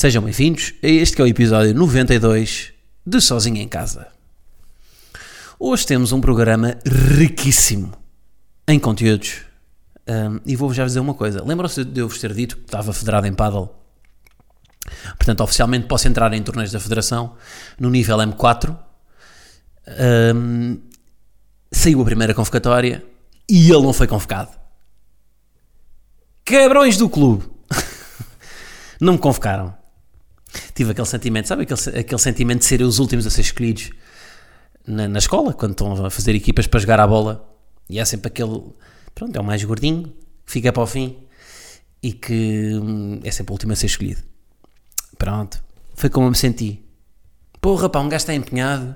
Sejam bem-vindos a este que é o episódio 92 de Sozinho em Casa. Hoje temos um programa riquíssimo em conteúdos. Um, e vou-vos já dizer uma coisa. Lembram-se de eu vos ter dito que estava federado em paddle? Portanto, oficialmente posso entrar em torneios da federação no nível M4. Um, saiu a primeira convocatória e ele não foi convocado. Cabrões do clube! não me convocaram. Tive aquele sentimento, sabe aquele, aquele sentimento de serem os últimos a ser escolhidos na, na, escola, quando estão a fazer equipas para jogar a bola. E há sempre aquele, pronto, é o mais gordinho, que fica para o fim e que hum, é sempre o último a ser escolhido. Pronto, foi como eu me senti. Porra, pá, um gajo está empenhado,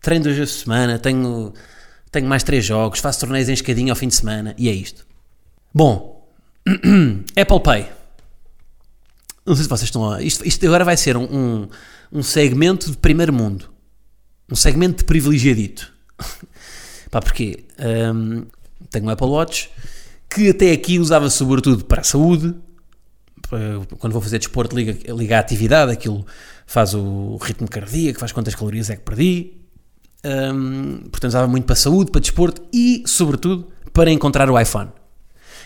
treino duas vezes por semana, tenho, tenho mais três jogos, faço torneios em escadinha ao fim de semana e é isto. Bom, Apple Pay. Não sei se vocês estão a. Isto, isto agora vai ser um, um, um, segmento de primeiro mundo. Um segmento de privilegiadito. Pá, porquê? Um, tenho um Apple Watch que até aqui usava sobretudo para a saúde. Quando vou fazer desporto, liga, liga a atividade, aquilo faz o ritmo cardíaco, faz quantas calorias é que perdi. Um, portanto, usava muito para saúde, para desporto e, sobretudo, para encontrar o iPhone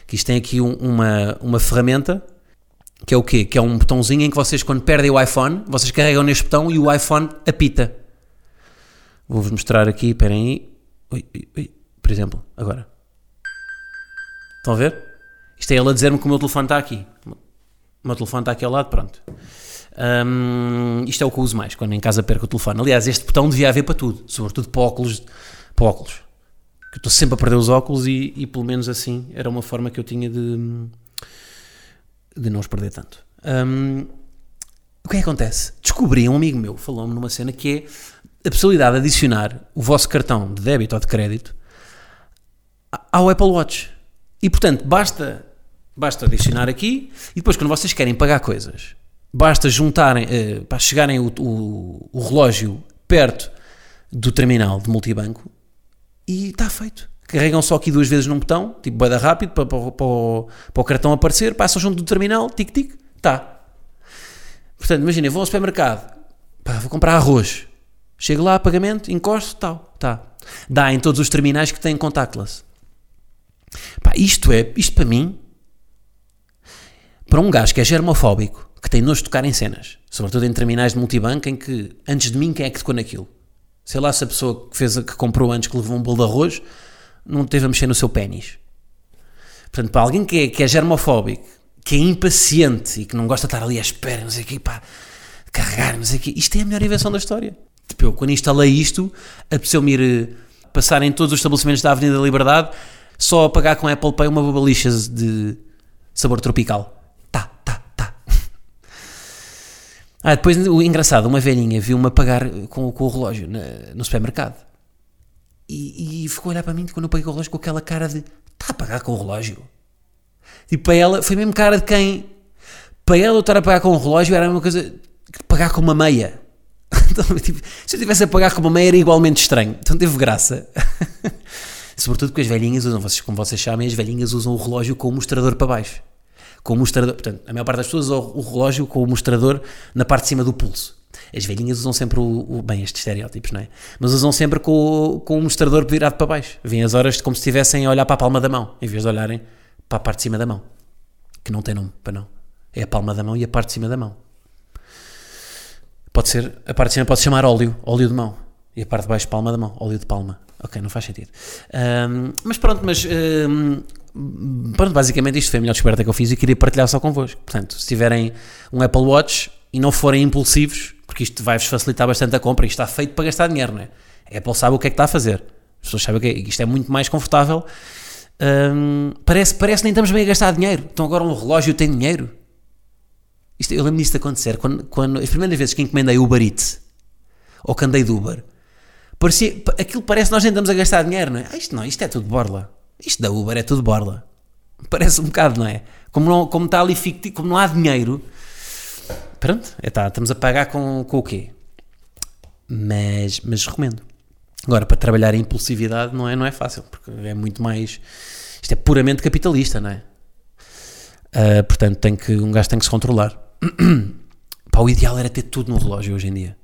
que isto tem aqui um, uma, uma ferramenta que é o quê? Que é um botãozinho em que vocês, quando perdem o iPhone, vocês carregam neste botão e o iPhone apita. Vou-vos mostrar aqui, esperem aí. Por exemplo, agora. Estão a ver? Isto é ele a dizer-me que o meu telefone está aqui. O meu telefone está aqui ao lado, pronto. Um, isto é o que eu uso mais quando em casa perco o telefone. Aliás, este botão devia haver para tudo, sobretudo para óculos. Para óculos eu estou sempre a perder os óculos e, e, pelo menos assim era uma forma que eu tinha de, de não os perder tanto. Um, o que é que acontece? Descobri, um amigo meu falou-me numa cena que é a possibilidade de adicionar o vosso cartão de débito ou de crédito ao Apple Watch. E portanto, basta, basta adicionar aqui e depois quando vocês querem pagar coisas, basta juntarem, uh, para chegarem o, o, o relógio perto do terminal de multibanco e está feito. Carregam só aqui duas vezes num botão, tipo bada rápido, para, para, para, para, o cartão aparecer, passam junto do terminal, tic-tic, está. Portanto, imagina, vou ao supermercado, pá, vou comprar arroz, chego lá, pagamento, encosto, tal, tá. Dá em todos os terminais que têm contactless. Pá, isto é, isto para mim, para um gajo que é germofóbico, que tem nojo de tocar em cenas, sobretudo em terminais de multibanco, em que antes de mim quem é que tocou naquilo? Sei lá se a pessoa que, fez, que comprou antes que levou um bolo de arroz não teve a mexer no seu pênis. Portanto, para alguém que é, que é germofóbico, que é impaciente e que não gosta de estar ali à espera, não sei o quê, pá, carregar, não sei o quê, isto é a melhor invenção da história. Tipo, eu quando instalei isto, apeteceu-me ir eh, passar em todos os estabelecimentos da Avenida da Liberdade só a pagar com Apple Pay uma babalicha de sabor tropical. Ah, depois o engraçado, uma velhinha viu-me a pagar com, com o relógio na, no supermercado e, e, ficou a olhar para mim quando eu paguei o relógio com aquela cara de está a pagar com o relógio. Tipo, para ela, foi mesmo cara de quem para ela eu estar a pagar com o relógio era uma coisa que pagar com uma meia. Então, tipo, se eu estivesse a pagar com uma meia era igualmente estranho. Então teve graça. Sobretudo porque as velhinhas usam, vocês, como vocês sabem, as velhinhas usam o relógio com o mostrador para baixo com o mostrador. Portanto, a maior parte das pessoas usa o relógio com o mostrador na parte de cima do pulso. As velhinhas usam sempre o, o, bem estes estereótipos, não é? Mas usam sempre com, com o mostrador virado para baixo. Vêm as horas como se estivessem a olhar para a palma da mão, em vez de olharem para a parte de cima da mão. Que não tem nome, para não. É a palma da mão e a parte de cima da mão. Pode ser, a parte de cima pode chamar óleo, óleo de mão. E a parte de baixo, palma da mão, óleo de palma. Ok, não faz sentido. Um, mas pronto, mas um, pronto, basicamente isto foi a melhor descoberta que eu fiz e queria partilhar só convosco. Portanto, se tiverem um Apple Watch e não forem impulsivos, porque isto vai-vos facilitar bastante a compra, isto está feito para gastar dinheiro, não é? A Apple sabe o que é que está a fazer. As pessoas sabem o que é, isto é muito mais confortável. Hum, parece, parece nem estamos bem a gastar dinheiro. Então agora um relógio tem dinheiro. Isto, eu lembro disto acontecer quando, quando as primeiras vezes que encomendei Uber Eats ou que andei de Uber, parecia, aquilo parece nós andamos a gastar dinheiro, não é? Ah, isto não, isto é tudo borla. Isto da Uber é tudo borla. Parece um bocado, não é? Como, não, como está ali fictivo, como não há dinheiro, pronto, é tá, estamos a pagar com, com o quê? Mas, mas recomendo. Agora, para trabalhar em impulsividade não é, não é fácil, porque é muito mais. Isto é puramente capitalista, não é? Uh, portanto, tem que, um gajo tem que se controlar. Pá, o ideal era ter tudo no relógio hoje em dia.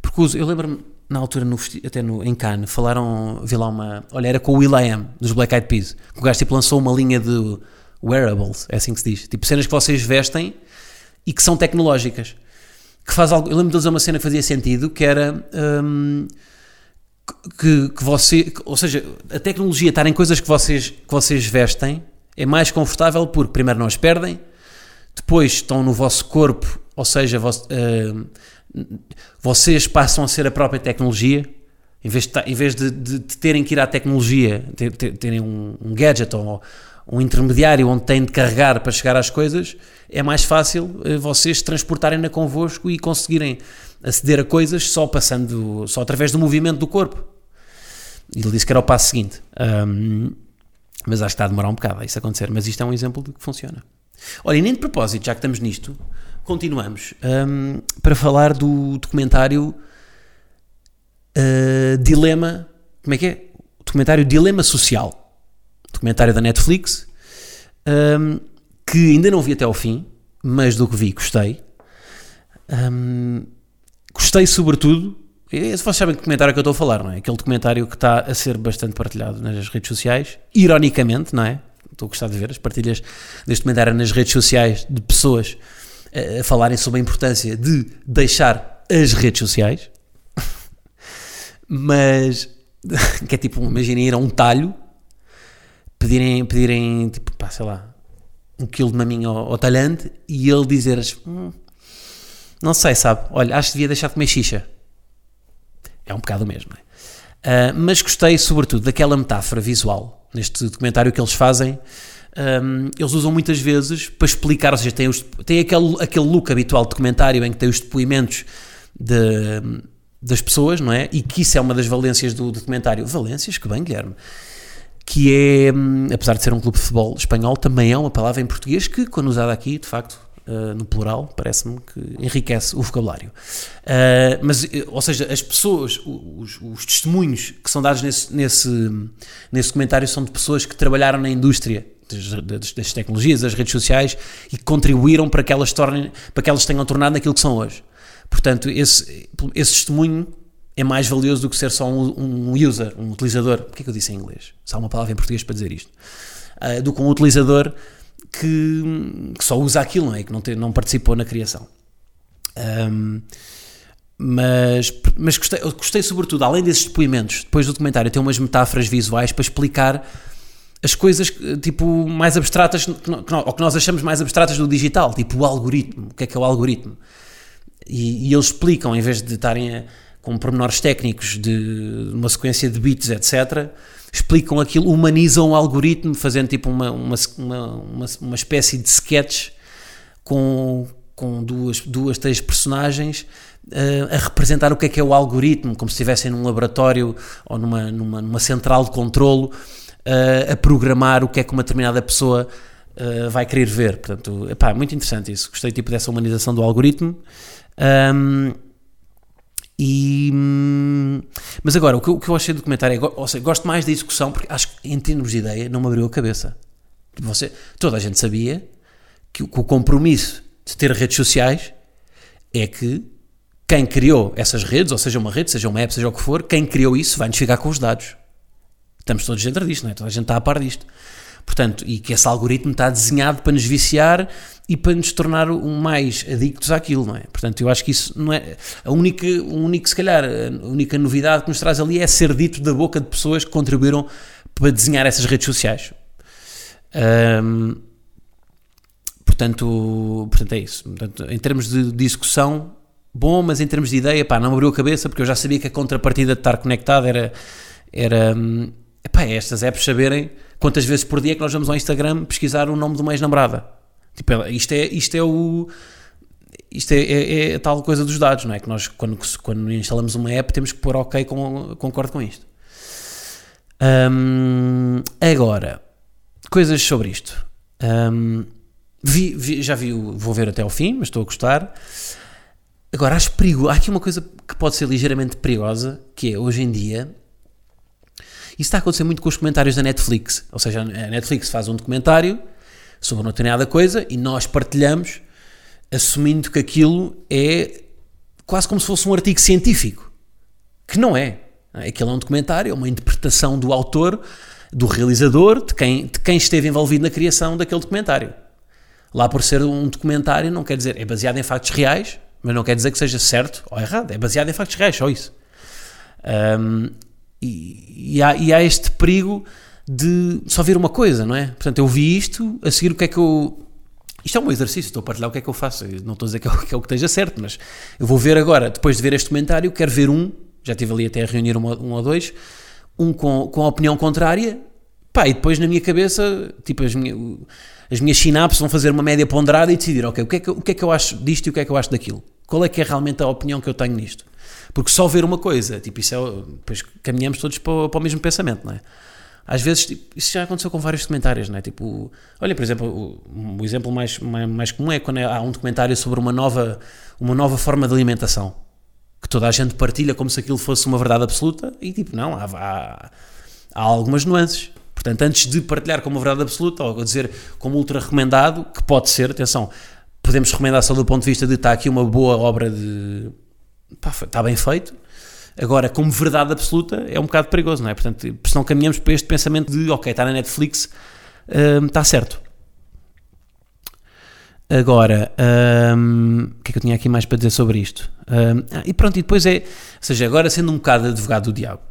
Porque uso, eu lembro-me, na altura, no, até no, em Cannes, falaram, vi lá uma. Olha, era com o Will.i.am, dos Black Eyed Peas, o gajo tipo, lançou uma linha de wearables, é assim que se diz. Tipo, cenas que vocês vestem e que são tecnológicas. Que faz algo. Eu lembro de usar uma cena que fazia sentido, que era. Um, que, que você. Ou seja, a tecnologia estar em coisas que vocês, que vocês vestem é mais confortável porque, primeiro, não as perdem, depois estão no vosso corpo, ou seja, uh, vocês passam a ser a própria tecnologia. Em vez de, em vez de, de, de terem que ir à tecnologia, ter, ter, terem um, um gadget ou um intermediário onde têm de carregar para chegar às coisas, é mais fácil uh, vocês transportarem-na convosco e conseguirem aceder a coisas só passando, só através do movimento do corpo. Ele disse que era o passo seguinte. Um, mas acho que está a demorar um bocado a isso acontecer. Mas isto é um exemplo de que funciona. Olha, e nem de propósito, já que estamos nisto, continuamos um, para falar do documentário uh, Dilema. Como é que é? O documentário Dilema Social. Documentário da Netflix. Um, que ainda não vi até ao fim, mas do que vi gostei. Um, gostei sobretudo vocês sabem que documentário que eu estou a falar, não é? Aquele documentário que está a ser bastante partilhado nas redes sociais, ironicamente, não é? Estou a gostar de ver as partilhas deste documentário nas redes sociais de pessoas a falarem sobre a importância de deixar as redes sociais. Mas, que é tipo, imaginem ir a um talho, pedirem, pedirem tipo, pá, sei lá, um quilo de maminha ao, ao talhante e ele dizer hum, não sei, sabe, olha, acho que devia deixar de comer xixa é um bocado mesmo. É? Uh, mas gostei, sobretudo, daquela metáfora visual neste documentário que eles fazem. Um, eles usam muitas vezes para explicar, ou seja, tem, os, tem aquele, aquele look habitual de documentário em que tem os depoimentos de, das pessoas, não é? E que isso é uma das valências do documentário. Valências, que bem, Guilherme. Que é, hum, apesar de ser um clube de futebol espanhol, também é uma palavra em português que, quando usada aqui, de facto, Uh, no plural, parece-me que enriquece o vocabulário. Uh, mas, eh, ou seja, as pessoas, os, os, testemunhos que são dados nesse, nesse, nesse comentário são de pessoas que trabalharam na indústria das, das, tecnologias, das redes sociais e que contribuíram para que elas, tornem, para que elas tenham tornado aquilo que são hoje. Portanto, esse, esse testemunho é mais valioso do que ser só um, um user, um utilizador. Porquê que eu disse em inglês? Só uma palavra em português para dizer isto. Uh, do que um utilizador que, que, só usa aquilo, não é? Que não, não participou na criação. Um, mas, mas gostei, gostei sobretudo, além desses depoimentos, depois do documentário, tem umas metáforas visuais para explicar as coisas tipo mais abstratas que, que, ou que nós achamos mais abstratas do digital, tipo o algoritmo, o que é que é o algoritmo? E, e eles explicam, em vez de estarem a, com pormenores técnicos de uma sequência de bits, etc., explicam aquilo, humanizam o algoritmo, fazendo tipo uma, uma, uma, uma, espécie de sketch com, com duas, duas, três personagens uh, a representar o que é que é o algoritmo, como se estivessem num laboratório ou numa, numa, numa central de controlo uh, a programar o que é que uma determinada pessoa uh, vai querer ver. Portanto, epá, muito interessante isso. Gostei tipo dessa humanização do algoritmo. Um, e, mas agora, o que, o que eu achei do comentário é, ou seja, gosto mais da execução porque acho que em termos de ideia não me abriu a cabeça. Você, toda a gente sabia que, que o compromisso de ter redes sociais é que quem criou essas redes, ou seja uma rede, seja uma app, seja o que for, quem criou isso vai nos ficar com os dados. Estamos todos dentro disto, não é? Toda a gente está a par disto. Portanto, e que esse algoritmo está desenhado para nos viciar e para nos tornar um mais adictos àquilo, não é? Portanto, eu acho que isso não é. A única, o único, se calhar, a única novidade que nos traz ali é ser dito da boca de pessoas que contribuíram para desenhar essas redes sociais. Um, portanto, portanto, é isso. Portanto, em termos de discussão, bom, mas em termos de ideia, pá, não abriu a cabeça porque eu já sabia que a contrapartida de estar conectado era. era epá, é estas apps saberem quantas vezes por dia é que nós vamos ao Instagram pesquisar o nome de uma ex-namorada Tipo, isto é, isto é o. isto é, é, é, a tal coisa dos dados, não é? Que nós, quando, quando instalamos uma app, temos que pôr OK, com, concordo com isto. Um, agora, coisas sobre isto. Um, vi, vi, já vi, vou ver até ao fim, mas estou a gostar. Agora, acho perigo. Há aqui uma coisa que pode ser ligeiramente perigosa, que é hoje em dia. Isso está a acontecer muito com os comentários da Netflix. Ou seja, a Netflix faz um documentário sobre uma determinada coisa e nós partilhamos assumindo que aquilo é quase como se fosse um artigo científico, que não é. Aquilo é um documentário, é uma interpretação do autor, do realizador, de quem, de quem esteve envolvido na criação daquele documentário. Lá por ser um documentário, não quer dizer, é baseado em factos reais, mas não quer dizer que seja certo ou errado, é baseado em factos reais, só isso. Um, e, e, há, e há este perigo de só ver uma coisa, não é? Portanto, eu vi isto, a seguir o que é que eu isto é um exercício, estou a partilhar o que é que eu faço. Eu não estou a dizer que é, o, que é o que esteja certo, mas eu vou ver agora, depois de ver este comentário, quero ver um, já estive ali até a reunir um, um ou dois, um com, com a opinião contrária, pá, e depois na minha cabeça, tipo, as, minha, as minhas sinapses vão fazer uma média ponderada e decidir, ok, o que, é que, o que é que eu acho disto e o que é que eu acho daquilo? Qual é que é realmente a opinião que eu tenho nisto? Porque só ver uma coisa, tipo, isso é, depois caminhamos todos para, para o mesmo pensamento, não é? às vezes, tipo, isso já aconteceu com vários documentários, não é? Tipo, olha, por exemplo, o, o exemplo mais, mais, mais, comum é quando há um documentário sobre uma nova, uma nova forma de alimentação que toda a gente partilha como se aquilo fosse uma verdade absoluta e tipo, não, há, há, há algumas nuances. Portanto, antes de partilhar como verdade absoluta ou dizer como ultra recomendado, que pode ser, atenção, podemos recomendar só do ponto de vista de está aqui uma boa obra de. Pá, está bem feito, Agora, como verdade absoluta, é um bocado perigoso, não é? Portanto, se não caminhamos para este pensamento de, ok, está na Netflix, hum, está certo. Agora, hum, o que é que eu tinha aqui mais para dizer sobre isto? Hum, ah, e pronto, e depois é, ou seja, agora sendo um bocado advogado do diabo,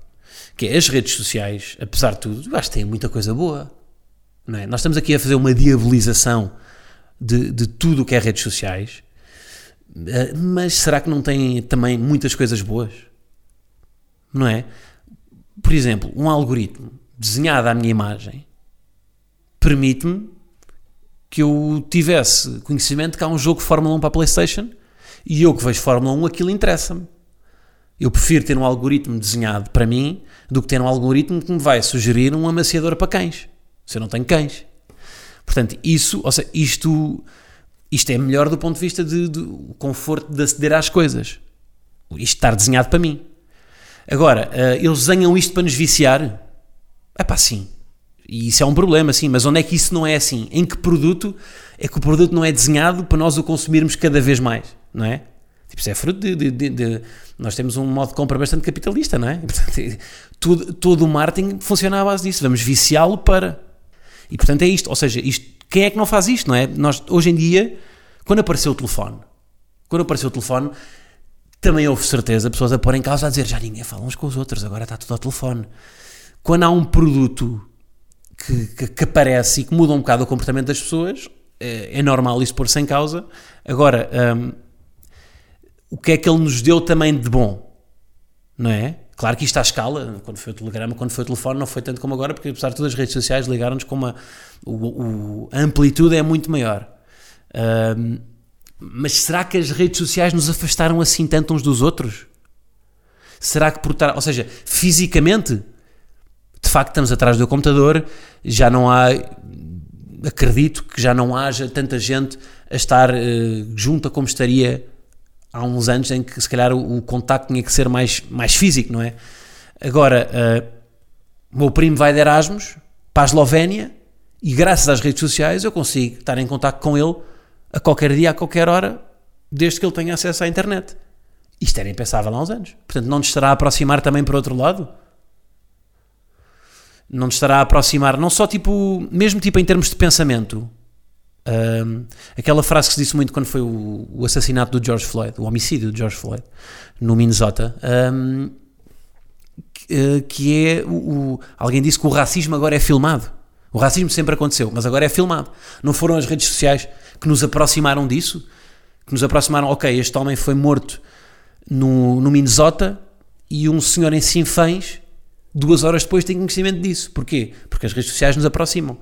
que é as redes sociais, apesar de tudo, eu acho que têm muita coisa boa, não é? Nós estamos aqui a fazer uma diabolização de, de tudo o que é redes sociais, mas será que não tem também muitas coisas boas? não é? Por exemplo, um algoritmo desenhado à minha imagem permite-me que eu tivesse conhecimento que há um jogo de Fórmula 1 para a PlayStation e eu que vejo Fórmula 1, aquilo interessa-me. Eu prefiro ter um algoritmo desenhado para mim do que ter um algoritmo que me vai sugerir um amaciador para cães. Se eu não tenho cães. Portanto, isso, ou seja, isto, isto é melhor do ponto de vista de, de conforto de aceder às coisas. Isto estar desenhado para mim. Agora, uh, eles desenham isto para nos viciar? É pá, sim. E isso é um problema, sim, mas onde é que isso não é assim? Em que produto é que o produto não é desenhado para nós o consumirmos cada vez mais, não é? Tipo, isso é fruto de, de, de, de Nós temos um modo de compra bastante capitalista, não é? Portanto, todo, todo o marketing funciona à base disso. Vamos viciá-lo para. E portanto é isto. Ou seja, isto, quem é que não faz isto, não é? Nós, hoje em dia, quando apareceu o telefone, quando apareceu o telefone, também houve certeza pessoas a pôr em causa a dizer já ninguém fala uns com os outros, agora está tudo ao telefone. Quando há um produto que, que, que aparece e que muda um bocado o comportamento das pessoas, é, é normal isso pôr-se em causa. Agora, um, o que é que ele nos deu também de bom? Não é? Claro que isto à escala, quando foi o telegrama, quando foi o telefone, não foi tanto como agora, porque apesar de todas as redes sociais ligaram-nos com uma. O, a amplitude é muito maior. Um, mas será que as redes sociais nos afastaram assim tanto uns dos outros? Será que por estar, ou seja, fisicamente, de facto estamos atrás do computador, já não há, acredito que já não haja tanta gente a estar uh, junta como estaria há uns anos em que se calhar o, o contacto tinha que ser mais, mais físico, não é? Agora, uh, meu primo vai de Erasmus para a Eslovénia e graças às redes sociais eu consigo estar em contacto com ele a qualquer dia, a qualquer hora, desde que ele tenha acesso à internet. Isto era impensável há uns anos. Portanto, não nos estará a aproximar também por outro lado? Não nos estará a aproximar, não só tipo, mesmo tipo em termos de pensamento. Um, aquela frase que se disse muito quando foi o, o, assassinato do George Floyd, o homicídio do George Floyd, no Minnesota, um, que, eh, que, é o, o, alguém disse que o racismo agora é filmado. O racismo sempre aconteceu, mas agora é filmado. Não foram as redes sociais que nos aproximaram disso, que nos aproximaram, ok, este homem foi morto no, no Minnesota e um senhor em Sinfãs, duas horas depois, tem conhecimento disso. Porquê? Porque as redes sociais nos aproximam.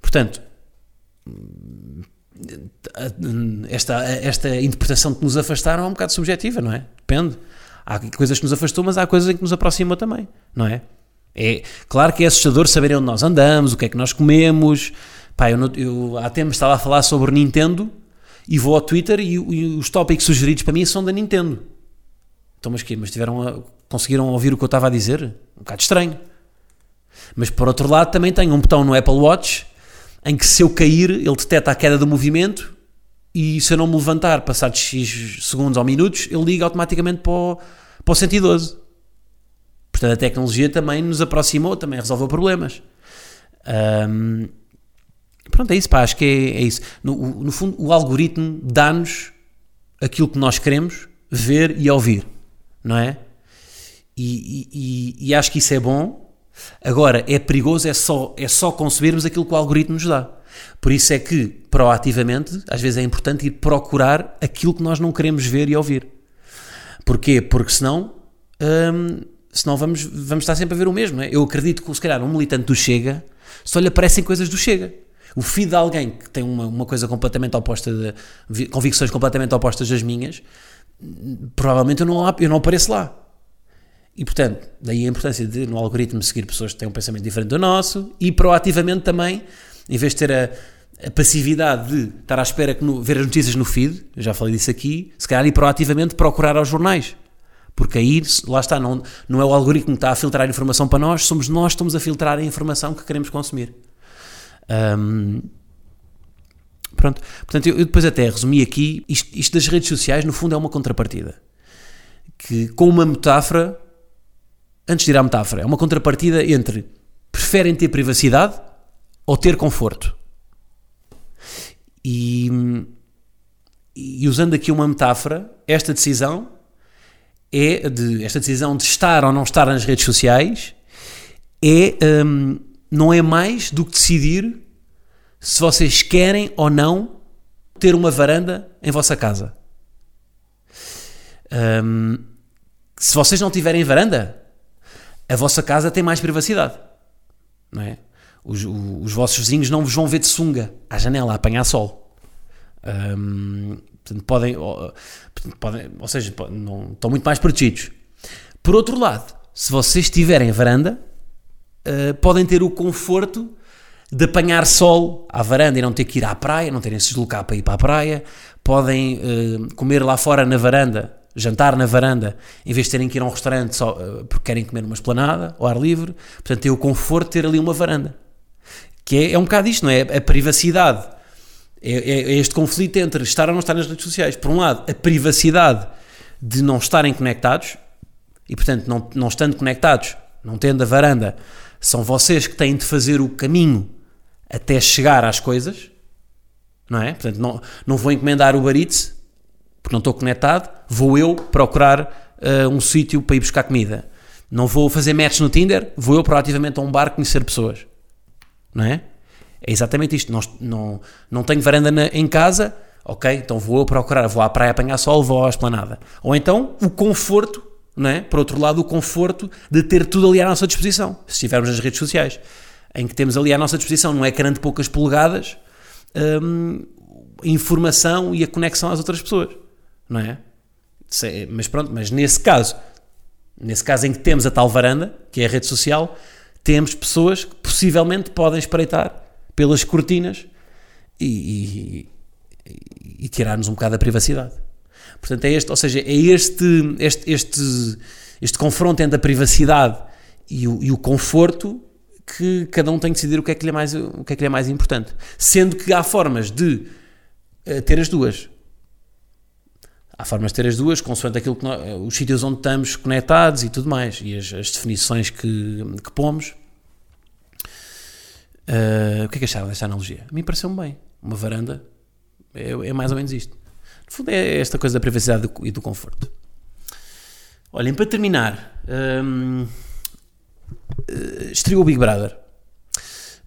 Portanto, esta, esta interpretação que nos afastaram é um bocado subjetiva, não é? Depende. Há coisas que nos afastou, mas há coisas em que nos aproximou também, não é? É claro que é assustador saber onde nós andamos, o que é que nós comemos. Pá, eu, eu há tempo estava a falar sobre Nintendo e vou ao Twitter e, e, os tópicos sugeridos para mim são da Nintendo. Então, mas quê? Mas tiveram a, conseguiram ouvir o que eu estava a dizer? Um bocado estranho. Mas por outro lado, também tenho um botão no Apple Watch em que se eu cair, ele detecta a queda do movimento e se eu não me levantar passados X segundos ou minutos, ele liga automaticamente para o, para o 112. Portanto, a tecnologia também nos aproximou, também resolveu problemas. Um, pronto, é isso, pá, acho que é, é isso. No, no, fundo, o algoritmo dá-nos aquilo que nós queremos ver e ouvir, não é? E, e, e, acho que isso é bom. Agora, é perigoso, é só, é só concebermos aquilo que o algoritmo nos dá. Por isso é que, proativamente, às vezes é importante ir procurar aquilo que nós não queremos ver e ouvir. Porquê? Porque senão, hum, senão vamos, vamos estar sempre a ver o mesmo. É? Eu acredito que, se calhar, um militante do Chega só lhe aparecem coisas do Chega. O feed de alguém que tem uma, uma coisa completamente oposta, de, convicções completamente opostas das minhas, provavelmente eu não, eu não apareço lá. E, portanto, daí a importância de, no algoritmo, seguir pessoas que têm um pensamento diferente do nosso e proativamente também em vez de ter a, a passividade de estar à espera que no, ver as notícias no feed, já falei disso aqui, se calhar ir proativamente procurar aos jornais. Porque aí, lá está, não, não é o algoritmo que está a filtrar a informação para nós, somos nós que estamos a filtrar a informação que queremos consumir. Um, pronto, portanto, eu, eu, depois até resumi aqui, isto, isto das redes sociais, no fundo, é uma contrapartida. Que, com uma metáfora, antes de ir à metáfora, é uma contrapartida entre preferem ter privacidade ou ter conforto. E, e usando aqui uma metáfora, esta decisão é de esta decisão de estar ou não estar nas redes sociais é um, não é mais do que decidir se vocês querem ou não ter uma varanda em vossa casa. Um, se vocês não tiverem varanda, a vossa casa tem mais privacidade, não é? os, os vossos vizinhos não vos vão ver de sunga à janela a apanhar sol. Um, portanto, podem, ou, podem, ou seja, não, estão muito mais protegidos. Por outro lado, se vocês tiverem varanda, uh, podem ter o conforto de apanhar sol à varanda e não ter que ir à praia, não terem que se deslocar para ir para a praia, podem uh, comer lá fora na varanda, jantar na varanda, em vez de terem que ir a um restaurante só uh, porque querem comer uma esplanada ao ar livre, portanto, ter o conforto de ter ali uma varanda. Que é, é um bocado isto, não é? A privacidade. É, é, é, este conflito entre estar ou não estar nas redes sociais. Por um lado, a privacidade de não estarem conectados e, portanto, não, não estando conectados, não tendo a varanda, são vocês que têm de fazer o caminho até chegar às coisas, não é? Portanto, não, não vou encomendar o Eats porque não estou conectado, vou eu procurar uh, um sítio para ir buscar comida. Não vou fazer match no Tinder, vou eu proativamente a um bar conhecer pessoas não é? É exatamente isto. Não, não, não tenho varanda na, em casa, ok, então vou eu procurar, vou à praia apanhar sol, vou à esplanada. Ou então o conforto, não é? Por outro lado, o conforto de ter tudo ali à nossa disposição, se estivermos nas redes sociais, em que temos ali à nossa disposição, não é grande poucas polegadas, hum, informação e a conexão às outras pessoas, não é? Mas pronto, mas nesse caso, nesse caso em que temos a tal varanda, que é a rede social, temos pessoas que possivelmente podem espreitar pelas cortinas e, e, e tirar-nos um bocado da privacidade. Portanto, é este, ou seja, é este, este, este, este confronto entre a privacidade e o, e o conforto que cada um tem que decidir o que é que lhe é mais, o que é que lhe é mais importante. Sendo que há formas de uh, ter as duas. Há formas de ter as duas, consoante aquilo que nós, os sítios onde estamos conectados e tudo mais, e as, as definições que, que pomos. Uh, o que é que acharam desta analogia? A mim pareceu-me bem. Uma varanda é, é, mais ou menos isto. No fundo, é esta coisa da privacidade e do conforto. Olhem, para terminar, um, uh, eh, estreou o Big Brother.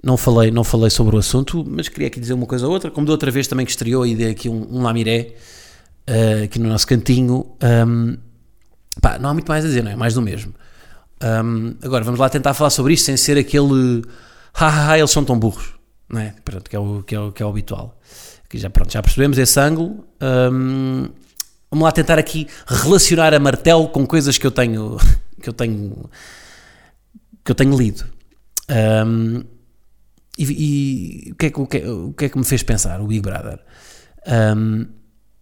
Não falei, não falei sobre o assunto, mas queria aqui dizer uma coisa ou outra. Como da outra vez também que estreou e dei aqui um, um lamiré uh, aqui no nosso cantinho. Um, pá, não há muito mais a dizer, não é? Mais do mesmo. Um, agora, vamos lá tentar falar sobre isto sem ser aquele. Hahaha, eles são tão burros. não é? Pronto, que é o, que é o, que é o habitual. Aqui já, pronto, já percebemos esse ângulo. Hum, vamos lá tentar aqui relacionar a martelo com coisas que eu tenho que eu tenho que eu tenho lido. Hum, e, e o, que é que, o, que, o que é que me fez pensar o Big Brother? Um,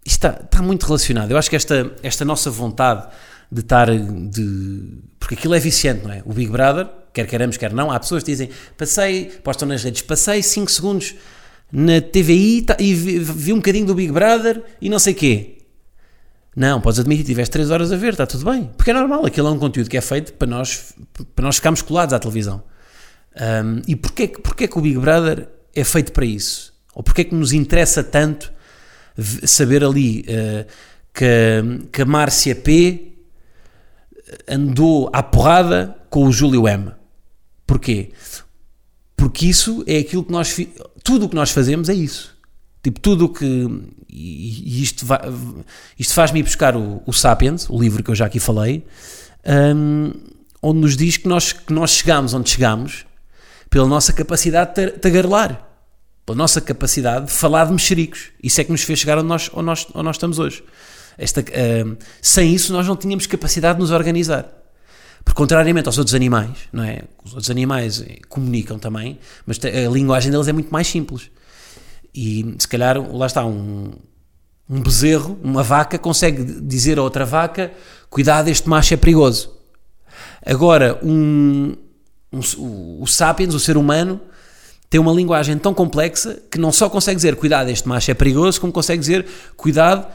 está, está, muito relacionado. Eu acho que esta, esta nossa vontade de estar. De, porque aquilo é viciante, não é? O Big Brother, quer queremos, quer não, há pessoas que dizem, passei, postam nas redes, passei 5 segundos na TVI tá, e vi, vi, um bocadinho do Big Brother e não sei quê. Não, podes admitir, tiveste 3 horas a ver, está tudo bem. Porque é normal, aquilo é um conteúdo que é feito para nós, para nós ficarmos colados à televisão. Um, e porquê, porquê que o Big Brother é feito para isso? Ou porquê que nos interessa tanto saber ali uh, que, que a Márcia P andou à porrada com o Júlio M? Porquê? Porque isso é aquilo que nós... Tudo o que nós fazemos é isso. Tipo, tudo o que... E, isto, isto faz-me ir buscar o, o Sapiens, o livro que eu já aqui falei, um, onde nos diz que nós, que nós chegamos onde chegamos pela nossa capacidade de tagarelar, pela nossa capacidade de falar de mexericos. Isso é que nos fez chegar onde nós, onde nós, onde nós estamos hoje. Esta, uh, sem isso, nós não tínhamos capacidade de nos organizar. Porque, contrariamente aos outros animais, não é? Os outros animais eh, comunicam também, mas a linguagem deles é muito mais simples. E se calhar, lá está, um, um bezerro, uma vaca, consegue dizer a outra vaca: cuidado, este macho é perigoso. Agora, um, um, o, o sapiens, o ser humano, tem uma linguagem tão complexa que não só consegue dizer cuidado, este macho é perigoso, como consegue dizer cuidado,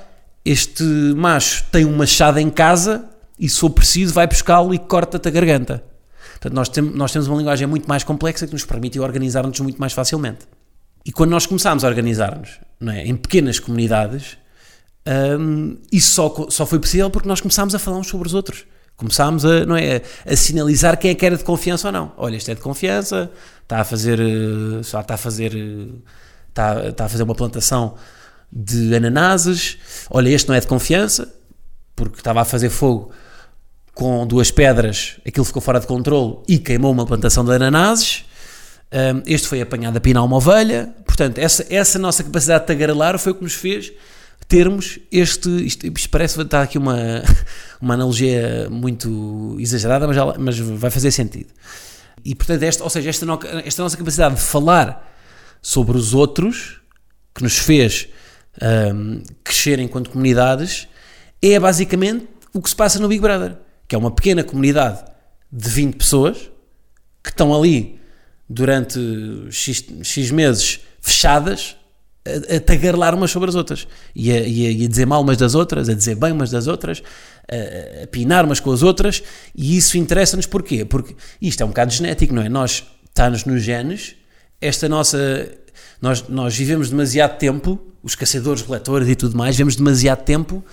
este macho tem um machado em casa e se for preciso vai buscá-lo e corta-te a garganta. Portanto, nós, tem, nós temos uma linguagem muito mais complexa que nos permite organizar-nos muito mais facilmente. E quando nós começámos a organizar-nos é, em pequenas comunidades, um, isso só, só foi possível porque nós começámos a falar uns sobre os outros. Começámos a, não é, a sinalizar quem é que era de confiança ou não. Olha, este é de confiança, está a fazer, eh, está a fazer, eh, está, está a fazer uma plantação de ananases. Olha, este não é de confiança, porque estava a fazer fogo com duas pedras, aquilo ficou fora de controle e queimou uma plantação de ananases. Este foi apanhado a pinar uma ovelha. Portanto, essa, essa nossa capacidade de tagarelar foi o que nos fez termos este. Isto, isto parece estar aqui uma, uma analogia muito exagerada, mas, mas vai fazer sentido. E portanto, esta, ou seja, esta, no, esta nossa capacidade de falar sobre os outros, que nos fez um, crescer enquanto comunidades, é basicamente o que se passa no Big Brother, que é uma pequena comunidade de 20 pessoas que estão ali durante X, X meses fechadas a, a tagarlar umas sobre as outras e a, e, a, e a, dizer mal umas das outras, a dizer bem umas das outras, a, a pinar umas com as outras, e isso interessa-nos porquê? Porque isto é um bocado genético, não é? Nós, está-nos nos genes, esta nossa. Nós, nós vivemos demasiado tempo, os caçadores, coletores e tudo mais, vivemos demasiado tempo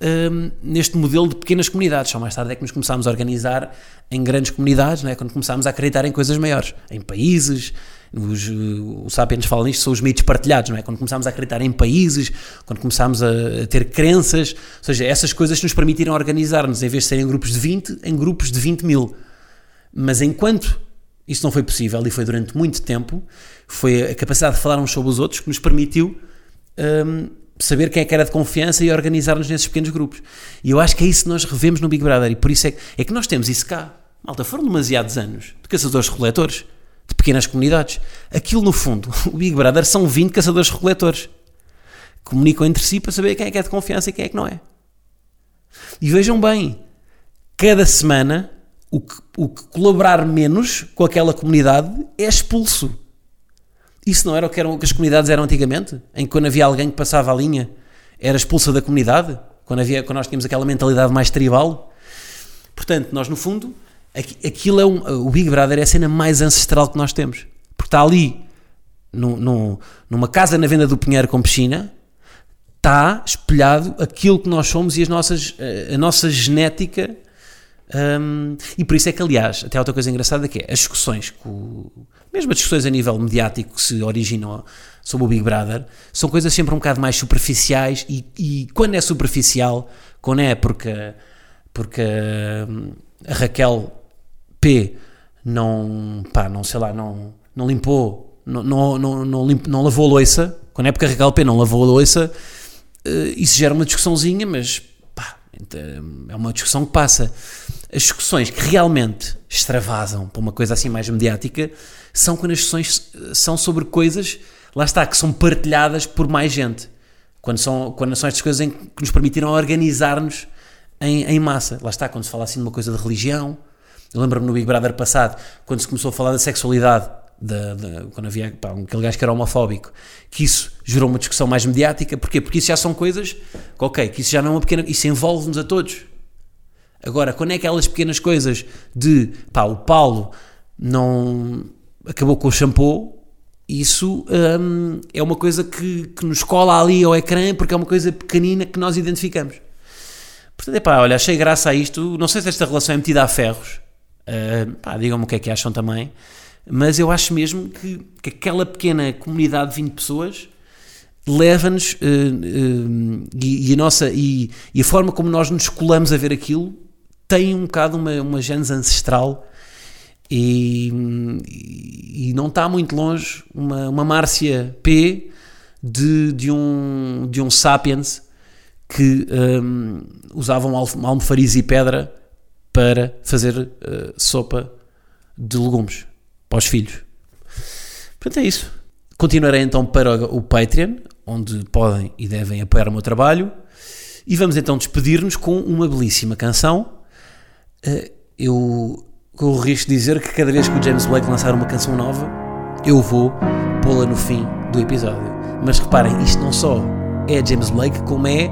um, neste modelo de pequenas comunidades. Só mais tarde é que nos começámos a organizar em grandes comunidades, não é? quando começámos a acreditar em coisas maiores, em países, os, o Sapiens fala nisto, são os mitos partilhados, não é? Quando começámos a acreditar em países, quando começámos a, a ter crenças, ou seja, essas coisas nos permitiram organizar-nos, em vez de serem grupos de 20, em grupos de 20 mil. Mas enquanto isso não foi possível, e foi durante muito tempo, foi a capacidade de falar uns sobre os outros que nos permitiu um, saber quem é que era de confiança e organizar-nos nesses pequenos grupos. E eu acho que é isso que nós revemos no Big Brother, e por isso é que, é que nós temos isso cá. Malta, foram demasiados anos de caçadores-coletores de pequenas comunidades. Aquilo, no fundo, o Big Brother são 20 caçadores-recoletores. Comunicam entre si para saber quem é que é de confiança e quem é que não é. E vejam bem, cada semana o que, o que colaborar menos com aquela comunidade é expulso. Isso não era o que, eram, que as comunidades eram antigamente? Em que quando havia alguém que passava a linha era expulsa da comunidade? Quando, havia, quando nós tínhamos aquela mentalidade mais tribal? Portanto, nós no fundo aquilo é um, o Big Brother é a cena mais ancestral que nós temos. Porque está ali, no, no, numa casa na venda do Pinheiro com piscina, está espelhado aquilo que nós somos e as nossas, a nossa genética. Um, e por isso é que, aliás, até outra coisa engraçada que é as discussões, mesmo as discussões a nível mediático que se originam sobre o Big Brother, são coisas sempre um bocado mais superficiais e, e quando é superficial, quando é porque, porque hum, a Raquel P não, pá, não sei lá, não, não limpou não, não, não, não, limpo- não lavou a louça, quando é porque carregar o pé não lavou a louça, eh, isso gera uma discussãozinha, mas pá, então, é uma discussão que passa. As discussões que realmente extravasam para uma coisa assim mais mediática são quando as discussões são sobre coisas, lá está, que são partilhadas por mais gente. Quando são, quando são estas coisas em que nos permitiram organizar-nos em, em massa. Lá está, quando se fala assim de uma coisa de religião. Eu lembro-me no Big Brother passado, quando se começou a falar da sexualidade, da, da- quando havia pá, aquele gajo que era homofóbico, que isso gerou uma discussão mais mediática. Porquê? Porque isso já são coisas, que, ok, que isso já não é uma pequena. Isso envolve-nos a todos. Agora, quando é aquelas pequenas coisas de pá, o Paulo não acabou com o shampoo, isso hum, é uma coisa que, que nos cola ali ao ecrã porque é uma coisa pequenina que nós identificamos. Portanto, é pá, olha, achei graça a isto. Não sei se esta relação é metida a ferros. Uh, digam-me o que é que acham também. Mas eu acho mesmo que, que aquela pequena comunidade de 20 pessoas leva-nos uh, uh, e, e a nossa e, e a forma como nós nos colamos a ver aquilo tem um bocado uma, uma gênese ancestral e, e não está muito longe uma, uma Márcia P de, de, um, de um Sapiens que um, usavam almofariz e pedra para fazer uh, sopa de legumes para os filhos. Portanto, é isso. Continuarei então para o Patreon, onde podem e devem apoiar o meu trabalho. E vamos então despedir-nos com uma belíssima canção. Uh, eu corro o risco de dizer que cada vez que o James Blake lançar uma canção nova, eu vou pô-la no fim do episódio. Mas reparem, isto não só é James Blake, como é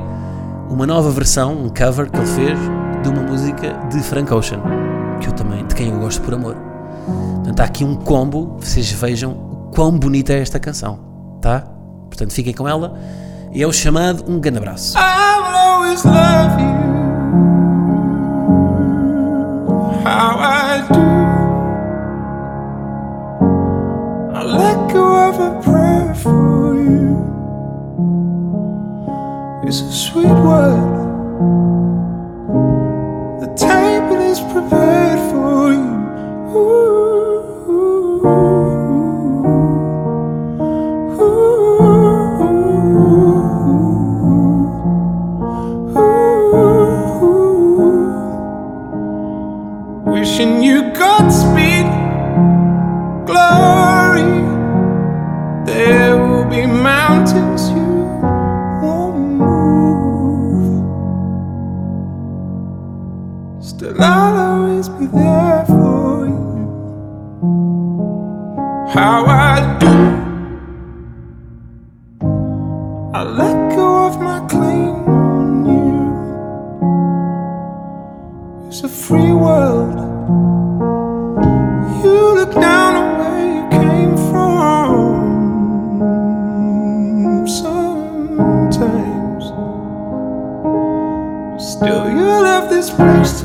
uma nova versão, um cover que ele fez de uma música de Frank Ocean, que eu também, de quem eu gosto por amor. Portanto, há aqui um combo, vocês vejam o quão bonita é esta canção, tá? Portanto, fiquem com ela. E é o chamado Um Grande Abraço. I will always love place